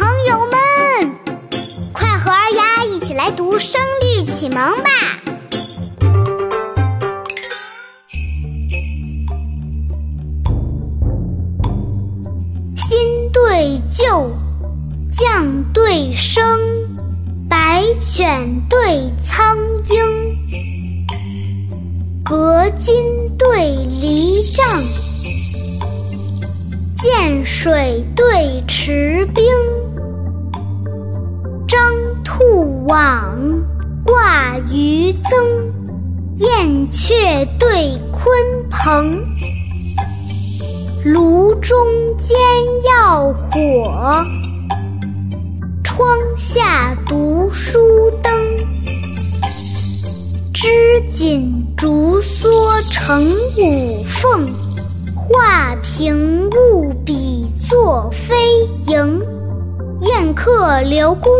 朋友们，快和二丫一起来读《声律启蒙》吧！新对旧，将对声，白犬对苍鹰，隔津对篱帐。涧水对池冰，张兔网，挂鱼增，燕雀对鲲鹏。炉中煎药火，窗下读书灯。织锦竹梭成五凤。画屏雾笔作飞蝇，宴客留宫，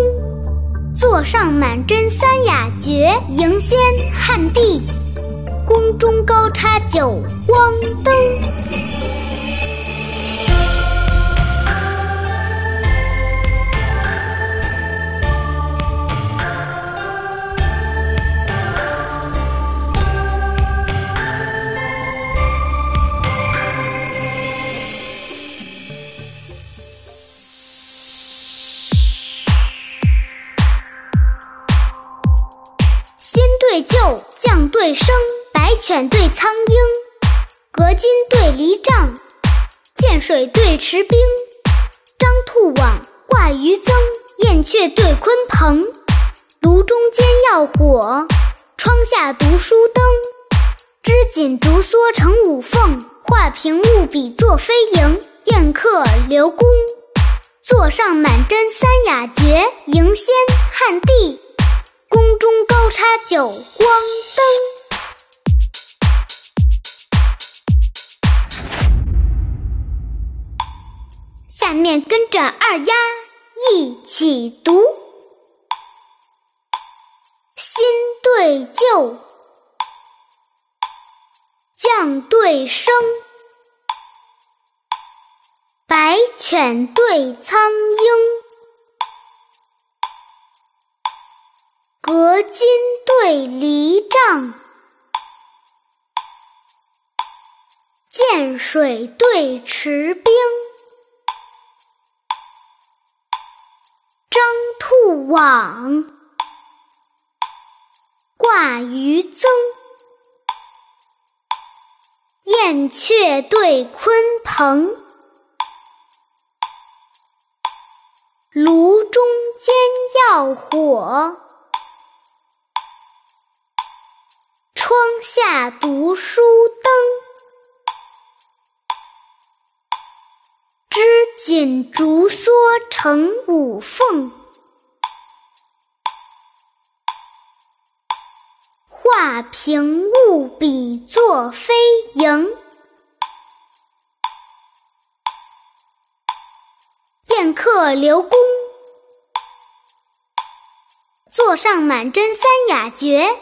座上满斟三雅绝，迎仙汉地，宫中高插九光灯。对旧，将对声，白犬对苍鹰，隔津对篱帐，涧水对池冰，张兔网，挂鱼增，燕雀对鲲鹏，炉中煎药火，窗下读书灯，织锦竹梭成五凤，画屏雾笔作飞蝇，宴客留宫，座上满斟三雅绝，迎仙汉地。宫中高插九光灯。下面跟着二丫一起读：新对旧，将对声，白犬对苍鹰。隔津对篱帐，涧水对池冰，张兔网，挂鱼增，燕雀对鲲鹏，炉中煎药火。窗下读书灯，织锦竹梭成五凤，画屏雾笔作飞萤，宴客留宫，座上满斟三雅绝。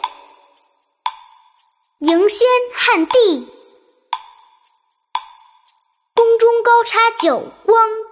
迎仙汉地，宫中高插九光。